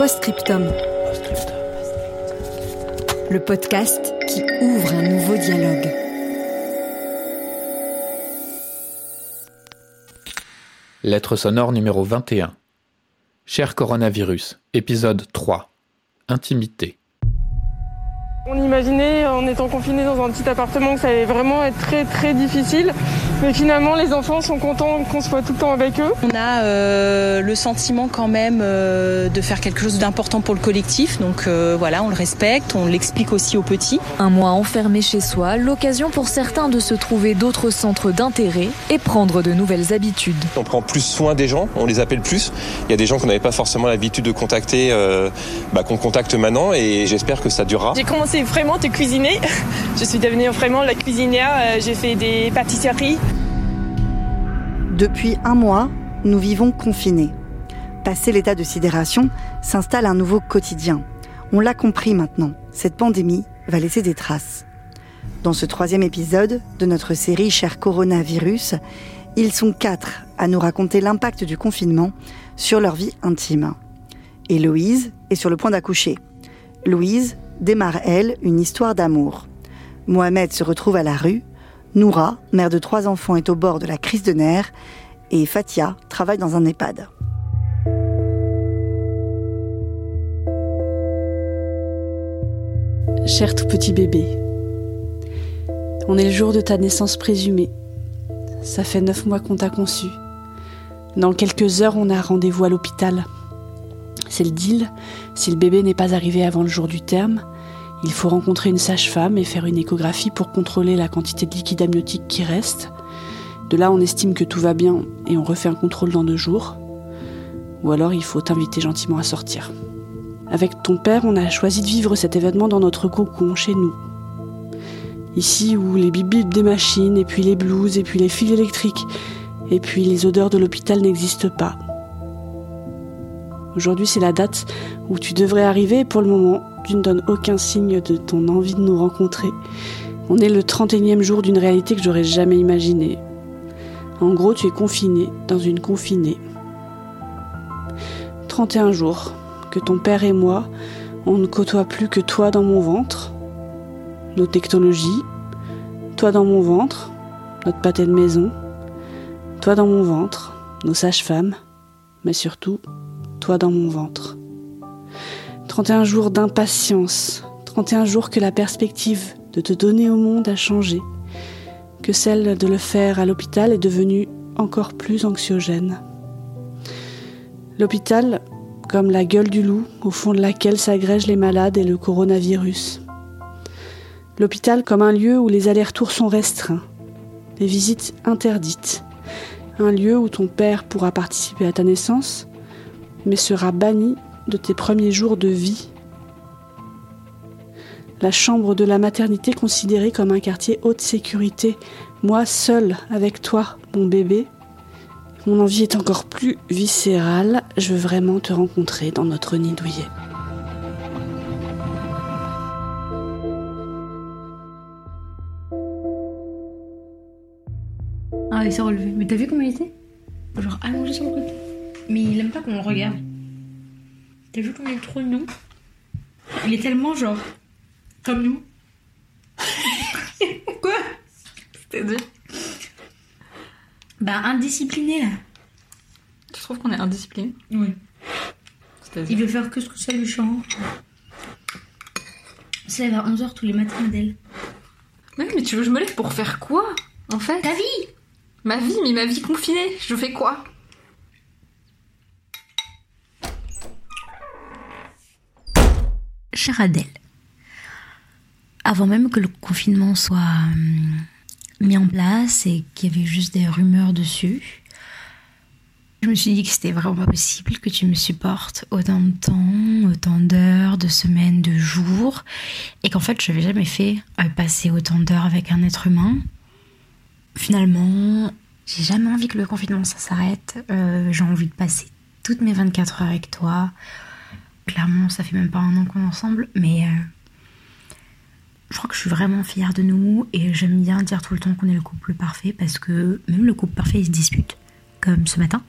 Postscriptum. Le podcast qui ouvre un nouveau dialogue. Lettre sonore numéro 21. Cher coronavirus, épisode 3. Intimité. On imaginait en étant confinés dans un petit appartement que ça allait vraiment être très très difficile. Mais finalement les enfants sont contents qu'on soit tout le temps avec eux. On a euh, le sentiment quand même euh, de faire quelque chose d'important pour le collectif. Donc euh, voilà, on le respecte, on l'explique aussi aux petits. Un mois enfermé chez soi, l'occasion pour certains de se trouver d'autres centres d'intérêt et prendre de nouvelles habitudes. On prend plus soin des gens, on les appelle plus. Il y a des gens qu'on n'avait pas forcément l'habitude de contacter, euh, bah, qu'on contacte maintenant et j'espère que ça durera. J'ai commencé vraiment à cuisiner. Je suis devenue vraiment la cuisinière. Euh, J'ai fait des pâtisseries. Depuis un mois, nous vivons confinés. Passé l'état de sidération, s'installe un nouveau quotidien. On l'a compris maintenant, cette pandémie va laisser des traces. Dans ce troisième épisode de notre série Cher Coronavirus, ils sont quatre à nous raconter l'impact du confinement sur leur vie intime. Héloïse est sur le point d'accoucher. Louise démarre, elle, une histoire d'amour. Mohamed se retrouve à la rue. Noura, mère de trois enfants, est au bord de la crise de nerfs. Et Fatia travaille dans un EHPAD. Cher tout petit bébé, on est le jour de ta naissance présumée. Ça fait neuf mois qu'on t'a conçu. Dans quelques heures, on a rendez-vous à l'hôpital. C'est le deal. Si le bébé n'est pas arrivé avant le jour du terme, il faut rencontrer une sage-femme et faire une échographie pour contrôler la quantité de liquide amniotique qui reste. De là, on estime que tout va bien et on refait un contrôle dans deux jours. Ou alors, il faut t'inviter gentiment à sortir. Avec ton père, on a choisi de vivre cet événement dans notre cocon, chez nous. Ici où les bip des machines, et puis les blouses, et puis les fils électriques, et puis les odeurs de l'hôpital n'existent pas. Aujourd'hui, c'est la date où tu devrais arriver pour le moment, tu ne donnes aucun signe de ton envie de nous rencontrer. On est le 31e jour d'une réalité que j'aurais jamais imaginée. En gros, tu es confiné dans une confinée. 31 jours que ton père et moi, on ne côtoie plus que toi dans mon ventre, nos technologies, toi dans mon ventre, notre pâté de maison, toi dans mon ventre, nos sages-femmes, mais surtout toi dans mon ventre. 31 jours d'impatience, 31 jours que la perspective de te donner au monde a changé, que celle de le faire à l'hôpital est devenue encore plus anxiogène. L'hôpital, comme la gueule du loup au fond de laquelle s'agrègent les malades et le coronavirus. L'hôpital comme un lieu où les allers-retours sont restreints, les visites interdites, un lieu où ton père pourra participer à ta naissance, mais sera banni de tes premiers jours de vie. La chambre de la maternité considérée comme un quartier haute sécurité, moi seule avec toi, mon bébé. Mon envie est encore plus viscérale, je veux vraiment te rencontrer dans notre nid douillet. Ah, il s'est relevé. Mais t'as vu comment il était? Genre allongé sur le côté. Mais il aime pas qu'on le regarde. T'as vu comment il est trop mignon Il est tellement genre. Comme nous. Quoi? C'est-à-dire Bah, indiscipliné là. Tu trouves qu'on est indiscipliné? Oui. Il veut faire que ce que ça lui chante. Lève à 11h tous les matins, Adèle. Mais, mais tu veux que je me lève pour faire quoi En fait? Ta vie Ma vie, mais ma vie confinée, je fais quoi? Chère Adèle, avant même que le confinement soit hum, mis en place et qu'il y avait juste des rumeurs dessus. Je me suis dit que c'était vraiment pas possible que tu me supportes autant de temps, autant d'heures, de semaines, de jours, et qu'en fait je n'avais jamais fait euh, passer autant d'heures avec un être humain. Finalement, j'ai jamais envie que le confinement s'arrête. Euh, j'ai envie de passer toutes mes 24 heures avec toi. Clairement, ça fait même pas un an qu'on est ensemble, mais euh, je crois que je suis vraiment fière de nous et j'aime bien dire tout le temps qu'on est le couple parfait parce que même le couple parfait il se dispute, comme ce matin.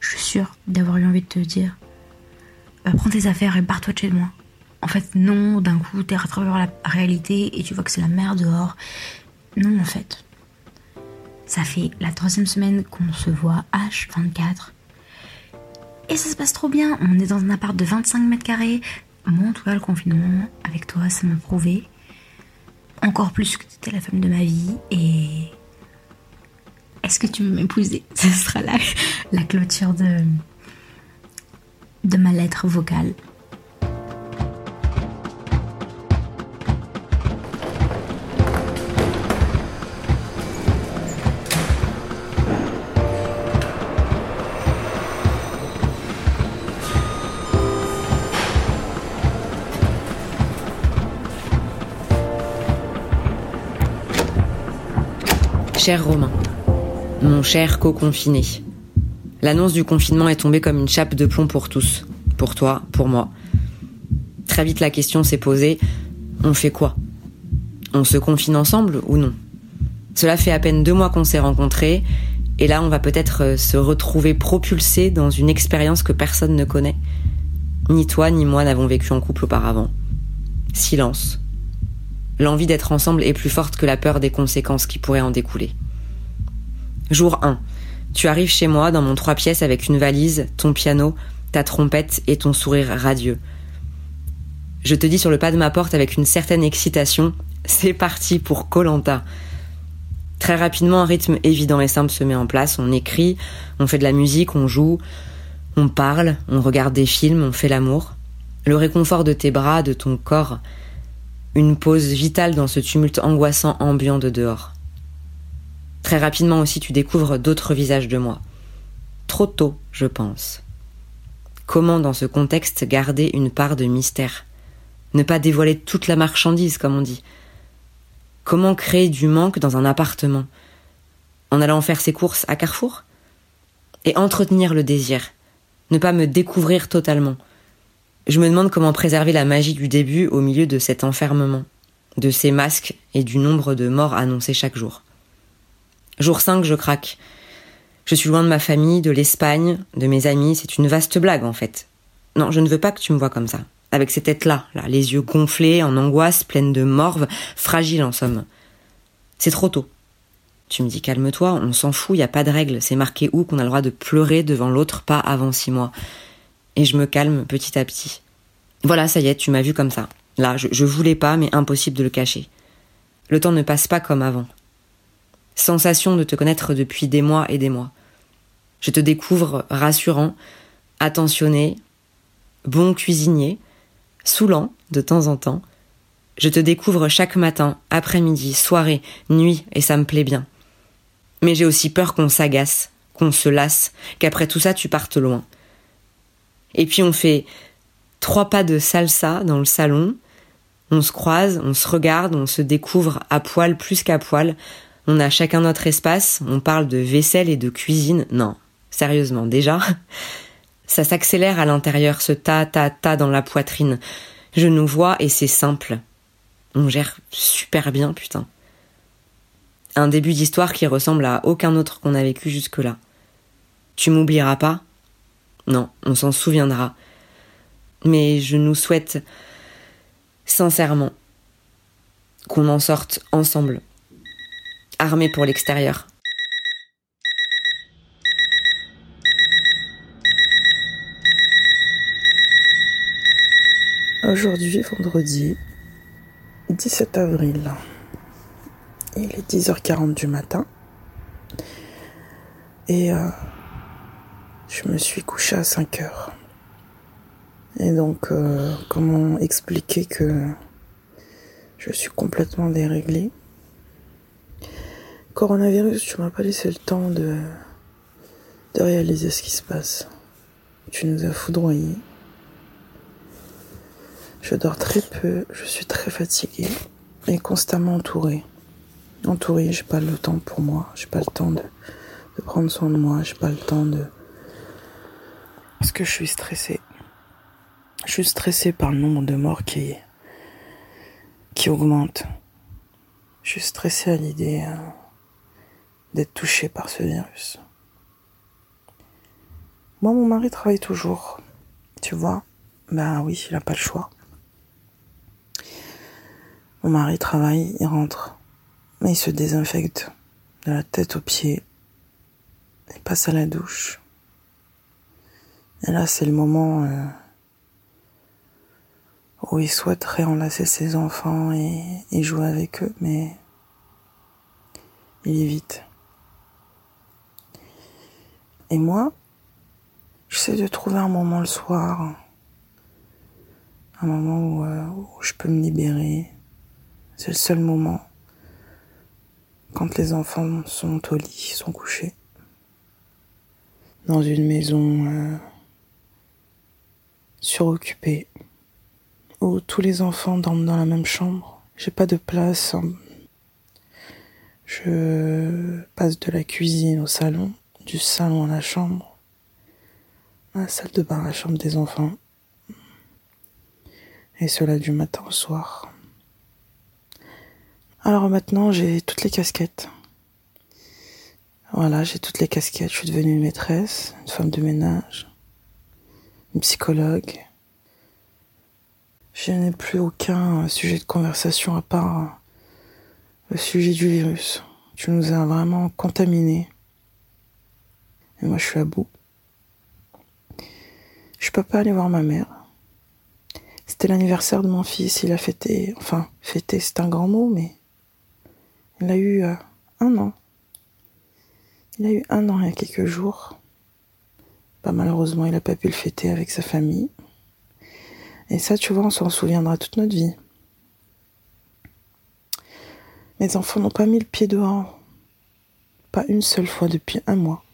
Je suis sûre d'avoir eu envie de te dire bah, prends tes affaires et barre-toi de chez moi. En fait, non, d'un coup, t'es à travers la réalité et tu vois que c'est la mer dehors. Non, en fait. Ça fait la troisième semaine qu'on se voit H24. Et ça se passe trop bien. On est dans un appart de 25 mètres carrés. Moi, en tout cas, le confinement, avec toi, ça m'a prouvé encore plus que tu étais la femme de ma vie. Et est-ce que tu veux m'épouser? Ce sera la, la clôture de, de ma lettre vocale. Cher Romain, mon cher co-confiné, l'annonce du confinement est tombée comme une chape de plomb pour tous, pour toi, pour moi. Très vite la question s'est posée, on fait quoi? On se confine ensemble ou non? Cela fait à peine deux mois qu'on s'est rencontrés, et là on va peut-être euh, se retrouver propulsés dans une expérience que personne ne connaît. Ni toi ni moi n'avons vécu en couple auparavant. Silence, L'envie d'être ensemble est plus forte que la peur des conséquences qui pourraient en découler. Jour 1. Tu arrives chez moi dans mon trois pièces avec une valise, ton piano, ta trompette et ton sourire radieux. Je te dis sur le pas de ma porte avec une certaine excitation, c'est parti pour Colanta. Très rapidement, un rythme évident et simple se met en place. On écrit, on fait de la musique, on joue, on parle, on regarde des films, on fait l'amour. Le réconfort de tes bras, de ton corps, une pause vitale dans ce tumulte angoissant ambiant de dehors. Très rapidement aussi tu découvres d'autres visages de moi. Trop tôt, je pense. Comment dans ce contexte garder une part de mystère? Ne pas dévoiler toute la marchandise, comme on dit. Comment créer du manque dans un appartement? En allant faire ses courses à Carrefour? Et entretenir le désir. Ne pas me découvrir totalement. Je me demande comment préserver la magie du début au milieu de cet enfermement, de ces masques et du nombre de morts annoncés chaque jour. Jour 5, je craque. Je suis loin de ma famille, de l'Espagne, de mes amis, c'est une vaste blague en fait. Non, je ne veux pas que tu me vois comme ça. Avec ces têtes-là, là, les yeux gonflés, en angoisse, pleines de morve, fragiles en somme. C'est trop tôt. Tu me dis calme-toi, on s'en fout, y a pas de règle, c'est marqué où qu'on a le droit de pleurer devant l'autre, pas avant six mois et je me calme petit à petit. Voilà, ça y est, tu m'as vu comme ça. Là, je, je voulais pas, mais impossible de le cacher. Le temps ne passe pas comme avant. Sensation de te connaître depuis des mois et des mois. Je te découvre rassurant, attentionné, bon cuisinier, saoulant de temps en temps. Je te découvre chaque matin, après-midi, soirée, nuit, et ça me plaît bien. Mais j'ai aussi peur qu'on s'agace, qu'on se lasse, qu'après tout ça tu partes loin. Et puis on fait trois pas de salsa dans le salon. On se croise, on se regarde, on se découvre à poil plus qu'à poil. On a chacun notre espace, on parle de vaisselle et de cuisine. Non, sérieusement, déjà. Ça s'accélère à l'intérieur, ce ta ta ta dans la poitrine. Je nous vois et c'est simple. On gère super bien, putain. Un début d'histoire qui ressemble à aucun autre qu'on a vécu jusque-là. Tu m'oublieras pas non, on s'en souviendra. Mais je nous souhaite sincèrement qu'on en sorte ensemble, armés pour l'extérieur. Aujourd'hui, vendredi 17 avril, il est 10h40 du matin. Et euh, je me suis couchée à 5 heures. Et donc, euh, comment expliquer que je suis complètement déréglée? Coronavirus, tu m'as pas laissé le temps de, de réaliser ce qui se passe. Tu nous as foudroyés. Je dors très peu, je suis très fatiguée et constamment entourée. Entourée, j'ai pas le temps pour moi, j'ai pas le temps de, de prendre soin de moi, j'ai pas le temps de. Parce que je suis stressée. Je suis stressée par le nombre de morts qui, qui augmente. Je suis stressée à l'idée euh, d'être touchée par ce virus. Moi, mon mari travaille toujours. Tu vois? Ben oui, il a pas le choix. Mon mari travaille, il rentre. Mais il se désinfecte de la tête aux pieds. Il passe à la douche. Et là, c'est le moment euh, où il souhaiterait enlacer ses enfants et, jouer avec eux, mais il évite. Et moi, j'essaie de trouver un moment le soir, un moment où, euh, où je peux me libérer. C'est le seul moment quand les enfants sont au lit, sont couchés. Dans une maison euh, suroccupée, où tous les enfants dorment dans la même chambre. J'ai pas de place. Je passe de la cuisine au salon, du salon à la chambre, à la salle de bain, à la chambre des enfants. Et cela du matin au soir. Alors maintenant, j'ai toutes les casquettes. Voilà, j'ai toutes les casquettes. Je suis devenue une maîtresse, une femme de ménage, psychologue. Je n'ai plus aucun sujet de conversation à part le sujet du virus. Tu nous as vraiment contaminés. Et moi, je suis à bout. Je peux pas aller voir ma mère. C'était l'anniversaire de mon fils. Il a fêté, enfin, fêté, c'est un grand mot, mais il a eu euh, un an. Il a eu un an il y a quelques jours. Bah, malheureusement, il n'a pas pu le fêter avec sa famille. Et ça, tu vois, on s'en souviendra toute notre vie. Mes enfants n'ont pas mis le pied dehors. Pas une seule fois depuis un mois.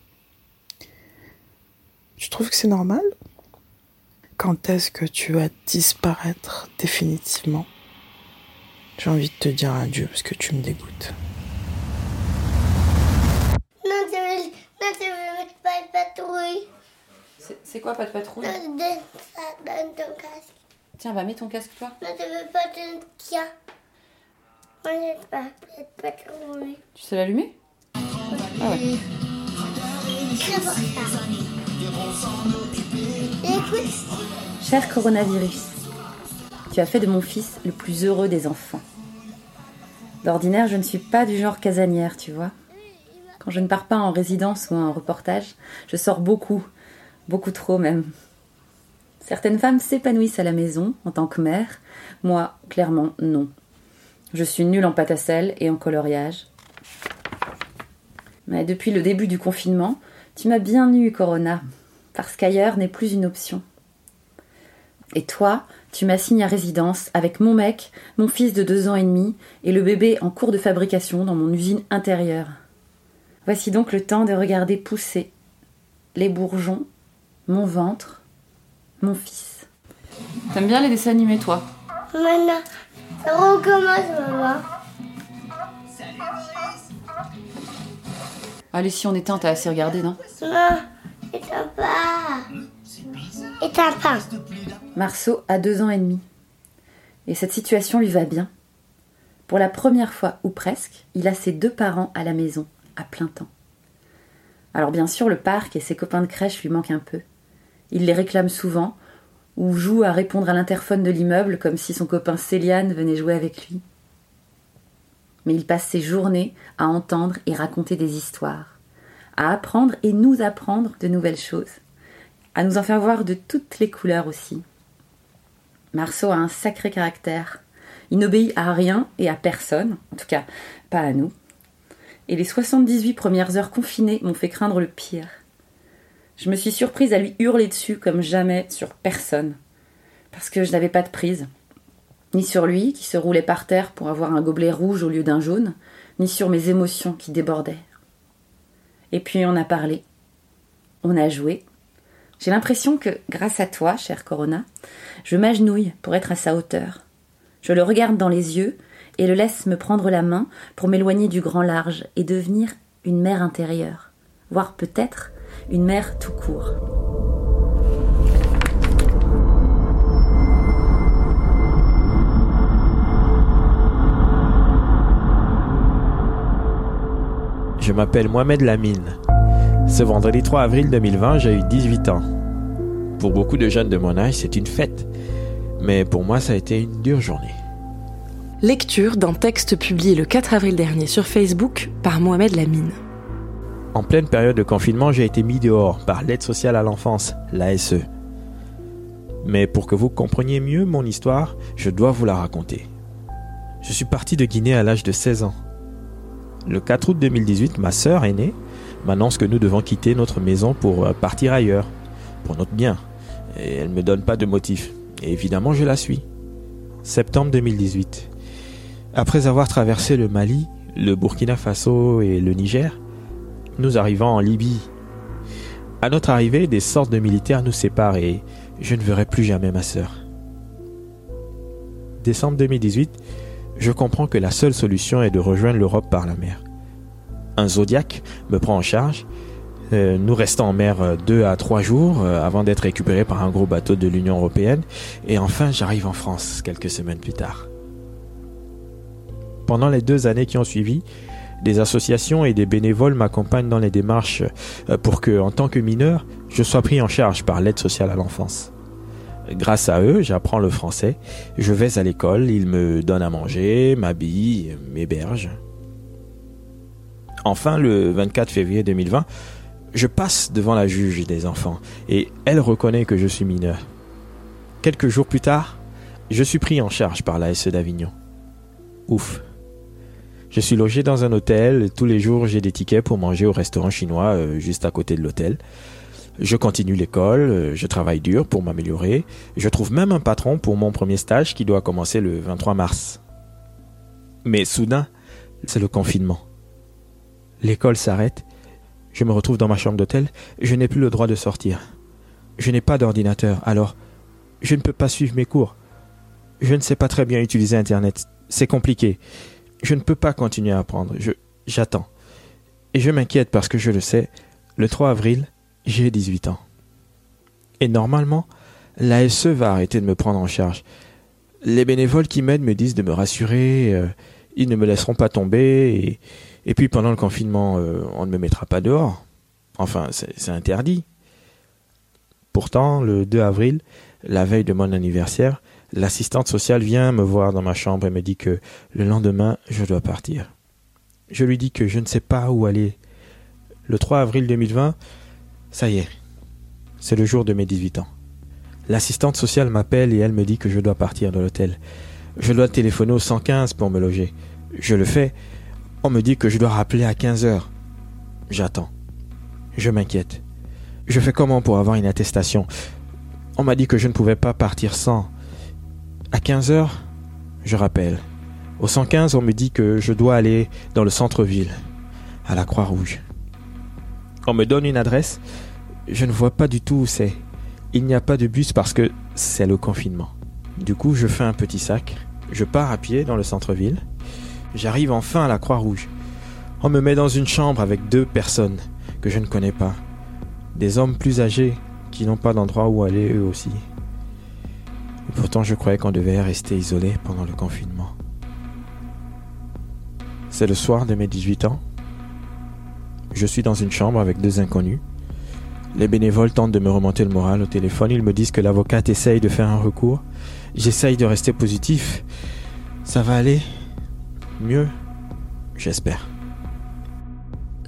Tu trouves que c'est normal? Quand est-ce que tu vas disparaître définitivement? J'ai envie de te dire adieu parce que tu me dégoûtes. Non, tu veux, non, tu veux mettre pas de patrouille. C'est quoi, pas de patrouille Non, donne donne ton casque. Tiens, bah mets ton casque, toi. Non, tu veux pas de. Moi, j'ai pas de patrouille. Tu sais l'allumer Ah ouais. Très fort, ça. Écoute, Cher coronavirus, tu as fait de mon fils le plus heureux des enfants. D'ordinaire, je ne suis pas du genre casanière, tu vois. Quand je ne pars pas en résidence ou en reportage, je sors beaucoup, beaucoup trop même. Certaines femmes s'épanouissent à la maison en tant que mère, moi, clairement, non. Je suis nulle en pâte et en coloriage. Mais depuis le début du confinement, tu m'as bien eu, Corona, parce qu'ailleurs n'est plus une option. Et toi, tu m'assignes à résidence avec mon mec, mon fils de deux ans et demi et le bébé en cours de fabrication dans mon usine intérieure. Voici donc le temps de regarder pousser les bourgeons, mon ventre, mon fils. T'aimes bien les dessins animés, toi? Maintenant, ça recommence, maman. Allez, si on éteint, t'as assez regardé, non? Non, éteins pas. Éteins pas. Marceau a deux ans et demi. Et cette situation lui va bien. Pour la première fois, ou presque, il a ses deux parents à la maison, à plein temps. Alors bien sûr, le parc et ses copains de crèche lui manquent un peu. Il les réclame souvent, ou joue à répondre à l'interphone de l'immeuble comme si son copain Céliane venait jouer avec lui. Mais il passe ses journées à entendre et raconter des histoires, à apprendre et nous apprendre de nouvelles choses, à nous en faire voir de toutes les couleurs aussi. Marceau a un sacré caractère. Il n'obéit à rien et à personne, en tout cas pas à nous. Et les 78 premières heures confinées m'ont fait craindre le pire. Je me suis surprise à lui hurler dessus comme jamais sur personne, parce que je n'avais pas de prise, ni sur lui qui se roulait par terre pour avoir un gobelet rouge au lieu d'un jaune, ni sur mes émotions qui débordaient. Et puis on a parlé, on a joué. J'ai l'impression que, grâce à toi, cher Corona, je m'agenouille pour être à sa hauteur. Je le regarde dans les yeux et le laisse me prendre la main pour m'éloigner du grand large et devenir une mère intérieure, voire peut-être une mère tout court. Je m'appelle Mohamed Lamine. Ce vendredi 3 avril 2020, j'ai eu 18 ans. Pour beaucoup de jeunes de mon âge, c'est une fête. Mais pour moi, ça a été une dure journée. Lecture d'un texte publié le 4 avril dernier sur Facebook par Mohamed Lamine. En pleine période de confinement, j'ai été mis dehors par l'aide sociale à l'enfance, l'ASE. Mais pour que vous compreniez mieux mon histoire, je dois vous la raconter. Je suis parti de Guinée à l'âge de 16 ans. Le 4 août 2018, ma sœur aînée m'annonce que nous devons quitter notre maison pour euh, partir ailleurs, pour notre bien. Et elle ne me donne pas de motif. Et évidemment, je la suis. Septembre 2018. Après avoir traversé le Mali, le Burkina Faso et le Niger, nous arrivons en Libye. À notre arrivée, des sortes de militaires nous séparent et je ne verrai plus jamais ma sœur. Décembre 2018, je comprends que la seule solution est de rejoindre l'Europe par la mer. Un Zodiac me prend en charge. Euh, nous restons en mer euh, deux à trois jours euh, avant d'être récupérés par un gros bateau de l'Union européenne. Et enfin, j'arrive en France quelques semaines plus tard. Pendant les deux années qui ont suivi, des associations et des bénévoles m'accompagnent dans les démarches pour que, en tant que mineur, je sois pris en charge par l'aide sociale à l'enfance. Grâce à eux, j'apprends le français. Je vais à l'école, ils me donnent à manger, m'habillent, m'hébergent. Enfin, le 24 février 2020, je passe devant la juge des enfants et elle reconnaît que je suis mineur. Quelques jours plus tard, je suis pris en charge par la SE d'Avignon. Ouf. Je suis logé dans un hôtel, tous les jours j'ai des tickets pour manger au restaurant chinois euh, juste à côté de l'hôtel. Je continue l'école, euh, je travaille dur pour m'améliorer. Je trouve même un patron pour mon premier stage qui doit commencer le 23 mars. Mais soudain, c'est le confinement. L'école s'arrête. Je me retrouve dans ma chambre d'hôtel. Je n'ai plus le droit de sortir. Je n'ai pas d'ordinateur, alors je ne peux pas suivre mes cours. Je ne sais pas très bien utiliser Internet. C'est compliqué. Je ne peux pas continuer à apprendre. J'attends. Et je m'inquiète parce que je le sais. Le 3 avril, j'ai 18 ans. Et normalement, l'ASE va arrêter de me prendre en charge. Les bénévoles qui m'aident me disent de me rassurer, euh, ils ne me laisseront pas tomber, et, puis pendant le confinement, euh, on ne me mettra pas dehors. Enfin, c'est interdit. Pourtant, le 2 avril, la veille de mon anniversaire, l'assistante sociale vient me voir dans ma chambre et me dit que le lendemain, je dois partir. Je lui dis que je ne sais pas où aller. Le 3 avril 2020, ça y est, c'est le jour de mes 18 ans. L'assistante sociale m'appelle et elle me dit que je dois partir de l'hôtel. Je dois téléphoner au 115 pour me loger. Je le fais. On me dit que je dois rappeler à 15 heures. J'attends. Je m'inquiète. Je fais comment pour avoir une attestation? On m'a dit que je ne pouvais pas partir sans. À 15 heures, je rappelle. Au 115, on me dit que je dois aller dans le centre-ville, à la Croix-Rouge. On me donne une adresse. Je ne vois pas du tout où c'est. Il n'y a pas de bus parce que c'est le confinement. Du coup, je fais un petit sac. Je pars à pied dans le centre-ville. J'arrive enfin à la Croix-Rouge. On me met dans une chambre avec deux personnes que je ne connais pas. Des hommes plus âgés qui n'ont pas d'endroit où aller eux aussi. Pourtant, je croyais qu'on devait rester isolé pendant le confinement. C'est le soir de mes 18 ans. Je suis dans une chambre avec deux inconnus. Les bénévoles tentent de me remonter le moral au téléphone. Ils me disent que l'avocate essaye de faire un recours. J'essaye de rester positif. Ça va aller mieux, j'espère.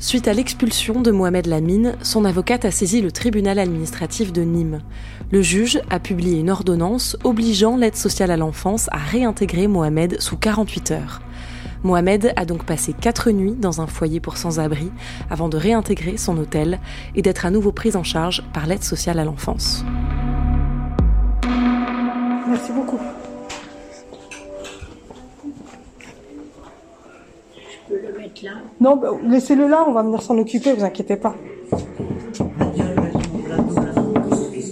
Suite à l'expulsion de Mohamed Lamine, son avocate a saisi le tribunal administratif de Nîmes. Le juge a publié une ordonnance obligeant l'aide sociale à l'enfance à réintégrer Mohamed sous 48 heures. Mohamed a donc passé quatre nuits dans un foyer pour sans-abri avant de réintégrer son hôtel et d'être à nouveau pris en charge par l'aide sociale à l'enfance. Là Non, bah, laissez-le là, on va venir s'en occuper, vous inquiétez pas.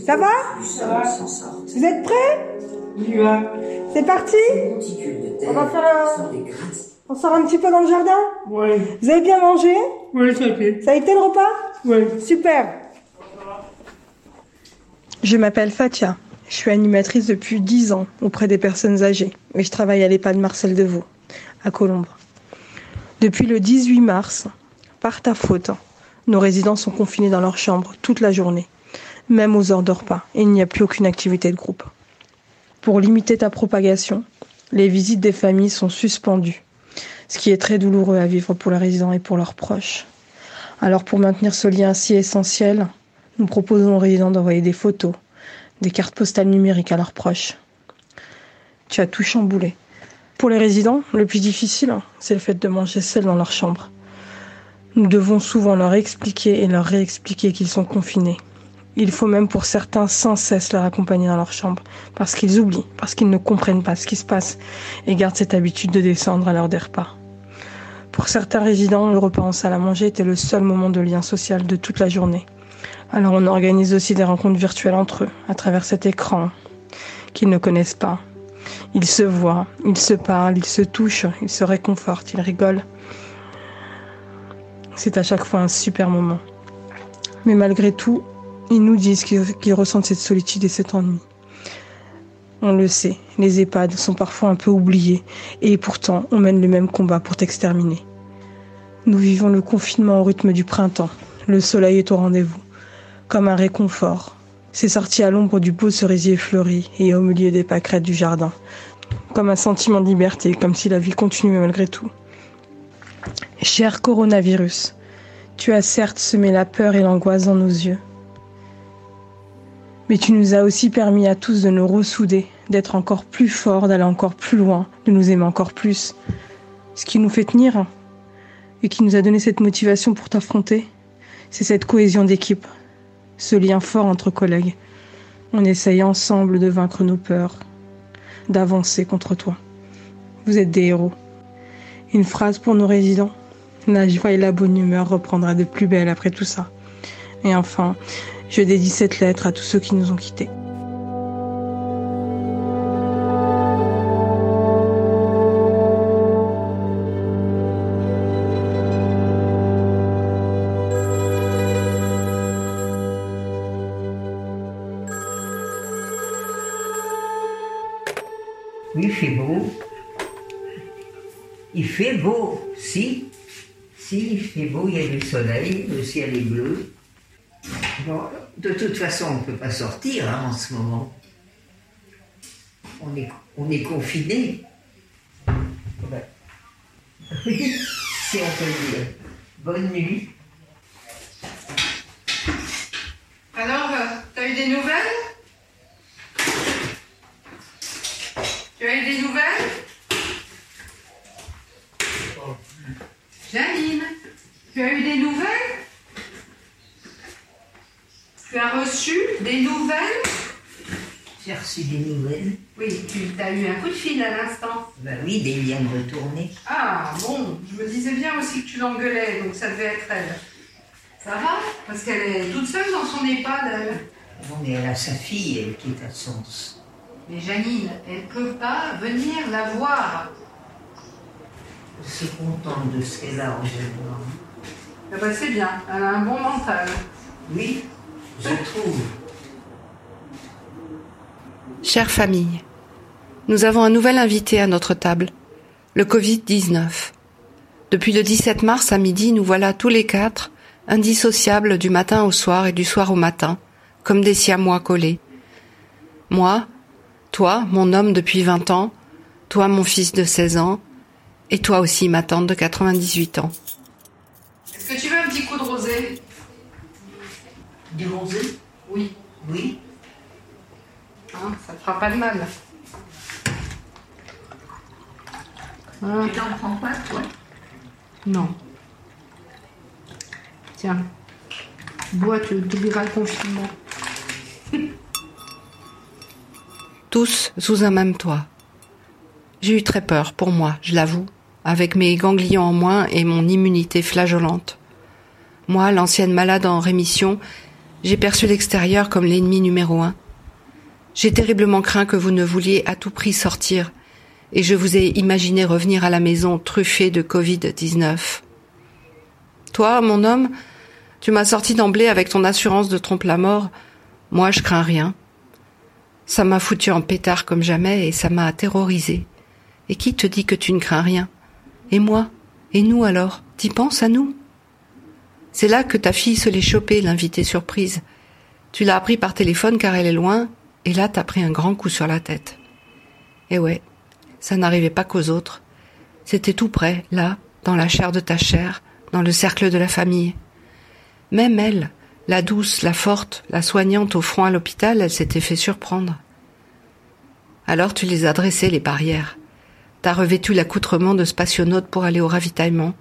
Ça va? Vous êtes prêts? Oui, C'est parti? On va faire un... On sort un petit peu dans le jardin? Oui. Vous avez bien mangé? Oui, ça fait. Ça a été le repas? Oui. Super. Je m'appelle Fatia. Je suis animatrice depuis 10 ans auprès des personnes âgées et je travaille à l'EHPAD Marcel Deveau, à Colombre. Depuis le 18 mars, par ta faute, nos résidents sont confinés dans leur chambre toute la journée, même aux heures de repas, et il n'y a plus aucune activité de groupe. Pour limiter ta propagation, les visites des familles sont suspendues, ce qui est très douloureux à vivre pour les résidents et pour leurs proches. Alors pour maintenir ce lien si essentiel, nous proposons aux résidents d'envoyer des photos, des cartes postales numériques à leurs proches. Tu as tout chamboulé. Pour les résidents, le plus difficile, c'est le fait de manger seuls dans leur chambre. Nous devons souvent leur expliquer et leur réexpliquer qu'ils sont confinés. Il faut même pour certains sans cesse leur accompagner dans leur chambre, parce qu'ils oublient, parce qu'ils ne comprennent pas ce qui se passe et gardent cette habitude de descendre à l'heure des repas. Pour certains résidents, le repas en salle à manger était le seul moment de lien social de toute la journée. Alors on organise aussi des rencontres virtuelles entre eux, à travers cet écran qu'ils ne connaissent pas. Ils se voient, ils se parlent, ils se touchent, ils se réconfortent, ils rigolent. C'est à chaque fois un super moment. Mais malgré tout, ils nous disent qu'ils ressentent cette solitude et cet ennui. On le sait, les EHPAD sont parfois un peu oubliés et pourtant on mène le même combat pour t'exterminer. Nous vivons le confinement au rythme du printemps. Le soleil est au rendez-vous, comme un réconfort. C'est sorti à l'ombre du beau cerisier fleuri et au milieu des pâquerettes du jardin, comme un sentiment de liberté, comme si la vie continuait malgré tout. Cher coronavirus, tu as certes semé la peur et l'angoisse dans nos yeux, mais tu nous as aussi permis à tous de nous ressouder, d'être encore plus forts, d'aller encore plus loin, de nous aimer encore plus. Ce qui nous fait tenir et qui nous a donné cette motivation pour t'affronter, c'est cette cohésion d'équipe, ce lien fort entre collègues. On essaye ensemble de vaincre nos peurs, d'avancer contre toi. Vous êtes des héros. Une phrase pour nos résidents. La joie et la bonne humeur reprendra de plus belle après tout ça. Et enfin, je dédie cette lettre à tous ceux qui nous ont quittés. Ciel est bleu. Bon, de toute façon, on ne peut pas sortir hein, en ce moment. On est, on est confiné. Ouais. Oui, si on peut dire. Bonne nuit. Alors, euh, t'as eu des nouvelles? Tu as eu des nouvelles? Janine, tu as eu des nouvelles Tu as reçu des nouvelles J'ai reçu des nouvelles. Oui, tu as eu un coup de fil à l'instant. Ben oui, des liens de retourner. Ah, bon, je me disais bien aussi que tu l'engueulais, donc ça devait être elle. Ça va Parce qu'elle est toute seule dans son EHPAD, elle. Bon, mais elle a sa fille, elle, qui est à Sens. Mais Janine, elle peut pas venir la voir. Elle se contente de ce qu'elle a en général. Ah bah, c'est bien, elle a un bon mental. Oui, je trouve. Chère famille, nous avons un nouvel invité à notre table, le Covid-19. Depuis le 17 mars à midi, nous voilà tous les quatre, indissociables du matin au soir et du soir au matin, comme des siamois collés. Moi, toi, mon homme depuis 20 ans, toi, mon fils de 16 ans, et toi aussi, ma tante de 98 ans. Est-ce que tu veux un petit coup de rosé Du rosé Oui. Oui. Hein, ça te fera pas de mal. Voilà. Tu n'en prends pas, toi? Non. Tiens. Bois, tu oublieras le confinement. Tous sous un même toit. J'ai eu très peur pour moi, je l'avoue, avec mes ganglions en moins et mon immunité flageolante. Moi, l'ancienne malade en rémission, j'ai perçu l'extérieur comme l'ennemi numéro un. J'ai terriblement craint que vous ne vouliez à tout prix sortir, et je vous ai imaginé revenir à la maison truffé de Covid-19. Toi, mon homme, tu m'as sorti d'emblée avec ton assurance de trompe-la-mort. Moi, je crains rien. Ça m'a foutu en pétard comme jamais et ça m'a terrorisé. Et qui te dit que tu ne crains rien? Et moi? Et nous alors? T'y penses à nous? C'est là que ta fille se l'est chopée, l'invité surprise. Tu l'as appris par téléphone car elle est loin, et là t'as pris un grand coup sur la tête. Et ouais, ça n'arrivait pas qu'aux autres. C'était tout près, là, dans la chair de ta chair, dans le cercle de la famille. Même elle, la douce, la forte, la soignante au front à l'hôpital, elle s'était fait surprendre. Alors tu les as dressées, les barrières. T'as revêtu l'accoutrement de spationaute pour aller au ravitaillement.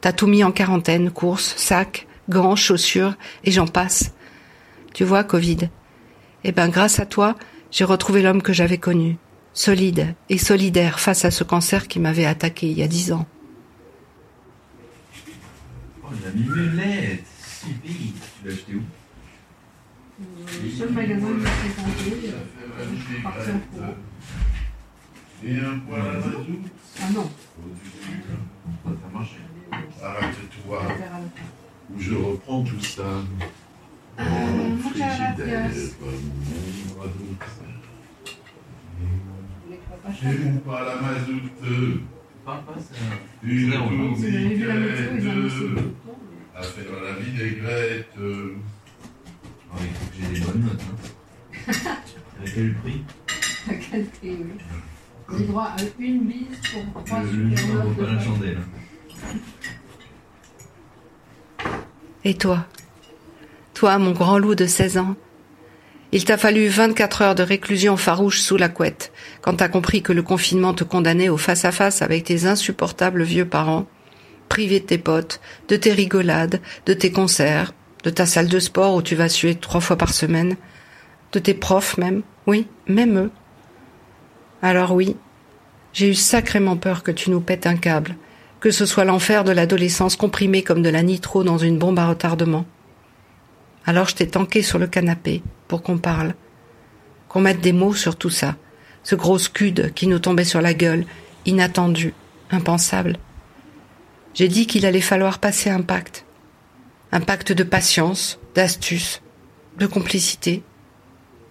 T'as tout mis en quarantaine, courses, sacs, gants, chaussures, et j'en passe. Tu vois, Covid. Eh ben, grâce à toi, j'ai retrouvé l'homme que j'avais connu. Solide et solidaire face à ce cancer qui m'avait attaqué il y a dix ans. Oh, la mimulette Si vite Tu l'as acheté où? Le seul magasin que j'ai fréquenté, euh, je suis en courant. Et un poil à mazout Ah non. Ça a marché. Arrête-toi. Où je reprends tout ça. Euh, Mon muchas gracias. c'est Une double bouton. à faire la vinaigrette. euh, il faut que j'ai des bonnes notes. Hein. À quel prix À quel prix, oui. J'ai droit à une bise pour trois Le super notes pas la chandelle. Et toi? Toi, mon grand loup de 16 ans Il t'a fallu 24 heures de réclusion farouche sous la couette quand t'as compris que le confinement te condamnait au face-à-face avec tes insupportables vieux parents, privé de tes potes, de tes rigolades, de tes concerts, de ta salle de sport où tu vas suer trois fois par semaine, de tes profs même, oui, même eux. Alors oui, j'ai eu sacrément peur que tu nous pètes un câble, que ce soit l'enfer de l'adolescence comprimée comme de la nitro dans une bombe à retardement. Alors je t'ai tanké sur le canapé pour qu'on parle, qu'on mette des mots sur tout ça, ce gros scud qui nous tombait sur la gueule, inattendu, impensable. J'ai dit qu'il allait falloir passer un pacte, un pacte de patience, d'astuce, de complicité,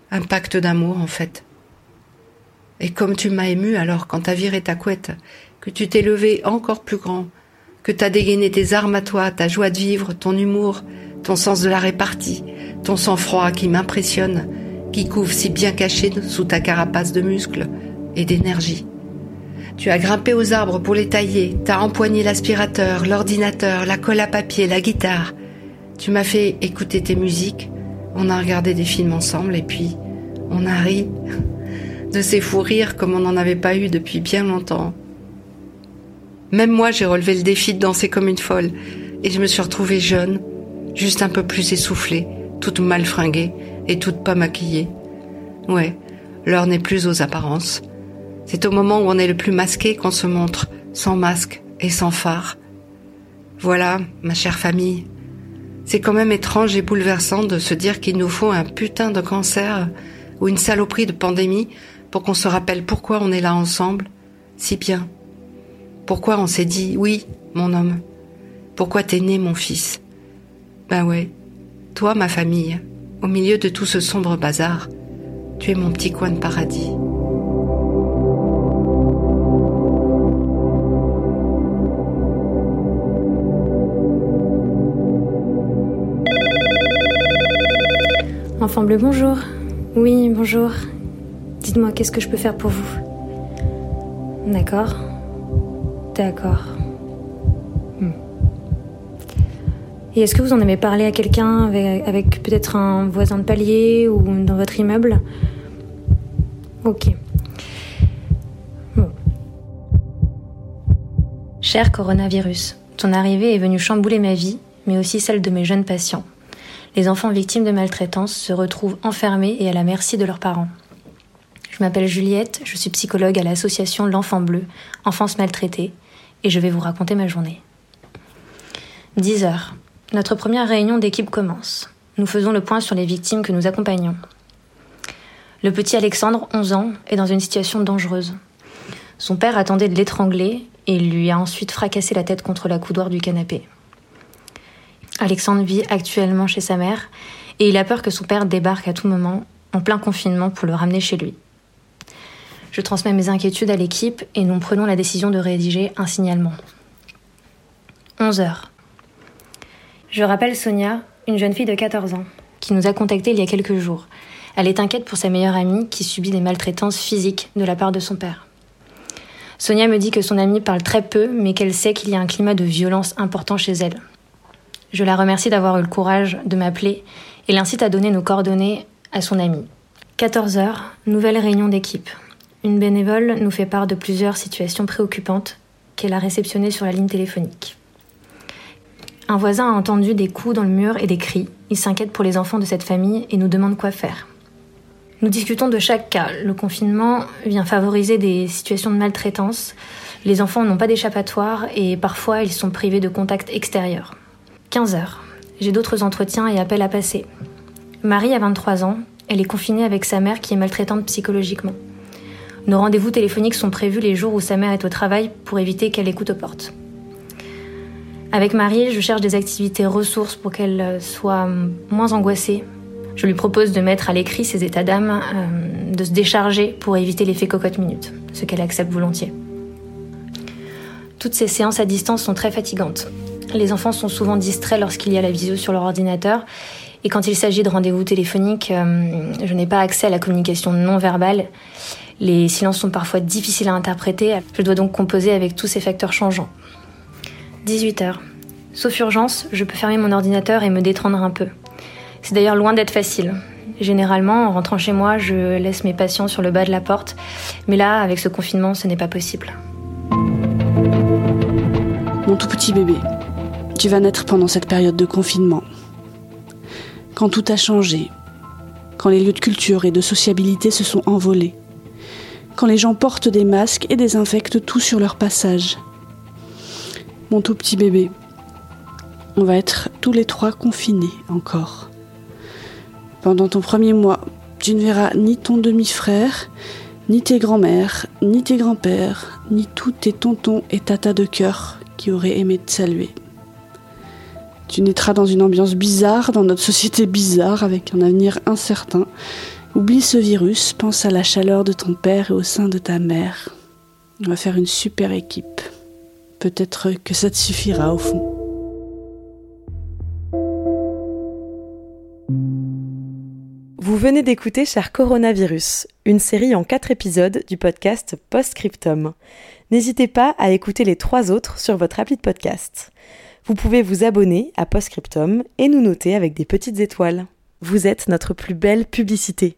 un pacte d'amour en fait. Et comme tu m'as ému alors quand t'as viré ta couette, que tu t'es levé encore plus grand, que t'as dégainé tes armes à toi, ta joie de vivre, ton humour, ton sens de la répartie, ton sang-froid qui m'impressionne, qui couvre si bien caché sous ta carapace de muscles et d'énergie. Tu as grimpé aux arbres pour les tailler, t'as empoigné l'aspirateur, l'ordinateur, la colle à papier, la guitare. Tu m'as fait écouter tes musiques, on a regardé des films ensemble et puis on a ri de ces fous rires comme on n'en avait pas eu depuis bien longtemps. Même moi, j'ai relevé le défi de danser comme une folle, et je me suis retrouvée jeune, juste un peu plus essoufflée, toute mal fringuée et toute pas maquillée. Ouais, l'heure n'est plus aux apparences. C'est au moment où on est le plus masqué qu'on se montre, sans masque et sans phare. Voilà, ma chère famille. C'est quand même étrange et bouleversant de se dire qu'il nous faut un putain de cancer ou une saloperie de pandémie pour qu'on se rappelle pourquoi on est là ensemble, si bien. Pourquoi on s'est dit oui, mon homme Pourquoi t'es né, mon fils? Ben ouais, toi, ma famille, au milieu de tout ce sombre bazar, tu es mon petit coin de paradis. Enfant bleu, bonjour. Oui, bonjour. Dites-moi, qu'est-ce que je peux faire pour vous? D'accord. D'accord. Et est-ce que vous en avez parlé à quelqu'un avec, peut-être un voisin de palier ou dans votre immeuble? Ok. Bon. Cher coronavirus, ton arrivée est venue chambouler ma vie, mais aussi celle de mes jeunes patients. Les enfants victimes de maltraitance se retrouvent enfermés et à la merci de leurs parents. Je m'appelle Juliette, je suis psychologue à l'association L'Enfant Bleu, Enfance Maltraitée, et je vais vous raconter ma journée. 10 heures. Notre première réunion d'équipe commence. Nous faisons le point sur les victimes que nous accompagnons. Le petit Alexandre, 11 ans, est dans une situation dangereuse. Son père attendait de l'étrangler et lui a ensuite fracassé la tête contre la coudoir du canapé. Alexandre vit actuellement chez sa mère et il a peur que son père débarque à tout moment, en plein confinement, pour le ramener chez lui. Je transmets mes inquiétudes à l'équipe et nous prenons la décision de rédiger un signalement. 11 heures. Je rappelle Sonia, une jeune fille de 14 ans, qui nous a contactés il y a quelques jours. Elle est inquiète pour sa meilleure amie qui subit des maltraitances physiques de la part de son père. Sonia me dit que son amie parle très peu, mais qu'elle sait qu'il y a un climat de violence important chez elle. Je la remercie d'avoir eu le courage de m'appeler et l'incite à donner nos coordonnées à son amie. 14 heures, nouvelle réunion d'équipe. Une bénévole nous fait part de plusieurs situations préoccupantes qu'elle a réceptionnées sur la ligne téléphonique. Un voisin a entendu des coups dans le mur et des cris. Il s'inquiète pour les enfants de cette famille et nous demande quoi faire. Nous discutons de chaque cas. Le confinement vient favoriser des situations de maltraitance. Les enfants n'ont pas d'échappatoire et parfois ils sont privés de contact extérieur. 15 heures. J'ai d'autres entretiens et appels à passer. Marie a 23 ans. Elle est confinée avec sa mère qui est maltraitante psychologiquement. Nos rendez-vous téléphoniques sont prévus les jours où sa mère est au travail pour éviter qu'elle écoute aux portes. Avec Marie, je cherche des activités ressources pour qu'elle soit moins angoissée, je lui propose de mettre à l'écrit ses états d'âme, euh, de se décharger pour éviter l'effet cocotte minute, ce qu'elle accepte volontiers. Toutes ces séances à distance sont très fatigantes. Les enfants sont souvent distraits lorsqu'il y a la visio sur leur ordinateur et quand il s'agit de rendez-vous téléphoniques, euh, je n'ai pas accès à la communication non verbale. Les silences sont parfois difficiles à interpréter. Je dois donc composer avec tous ces facteurs changeants. 18 heures. Sauf urgence, je peux fermer mon ordinateur et me détendre un peu. C'est d'ailleurs loin d'être facile. Généralement, en rentrant chez moi, je laisse mes patients sur le bas de la porte. Mais là, avec ce confinement, ce n'est pas possible. Mon tout petit bébé, tu vas naître pendant cette période de confinement. Quand tout a changé, quand les lieux de culture et de sociabilité se sont envolés, quand les gens portent des masques et désinfectent tout sur leur passage. Mon tout petit bébé, on va être tous les trois confinés encore. Pendant ton premier mois, tu ne verras ni ton demi-frère, ni tes grands-mères, ni tes grands-pères, ni tous tes tontons et tatas de cœur qui auraient aimé te saluer. Tu naîtras dans une ambiance bizarre, dans notre société bizarre, avec un avenir incertain. Oublie ce virus, pense à la chaleur de ton père et au sein de ta mère. On va faire une super équipe. Peut-être que ça te suffira au fond. Vous venez d'écouter Cher Coronavirus, une série en quatre épisodes du podcast Postscriptum. N'hésitez pas à écouter les trois autres sur votre appli de podcast. Vous pouvez vous abonner à Postscriptum et nous noter avec des petites étoiles. Vous êtes notre plus belle publicité.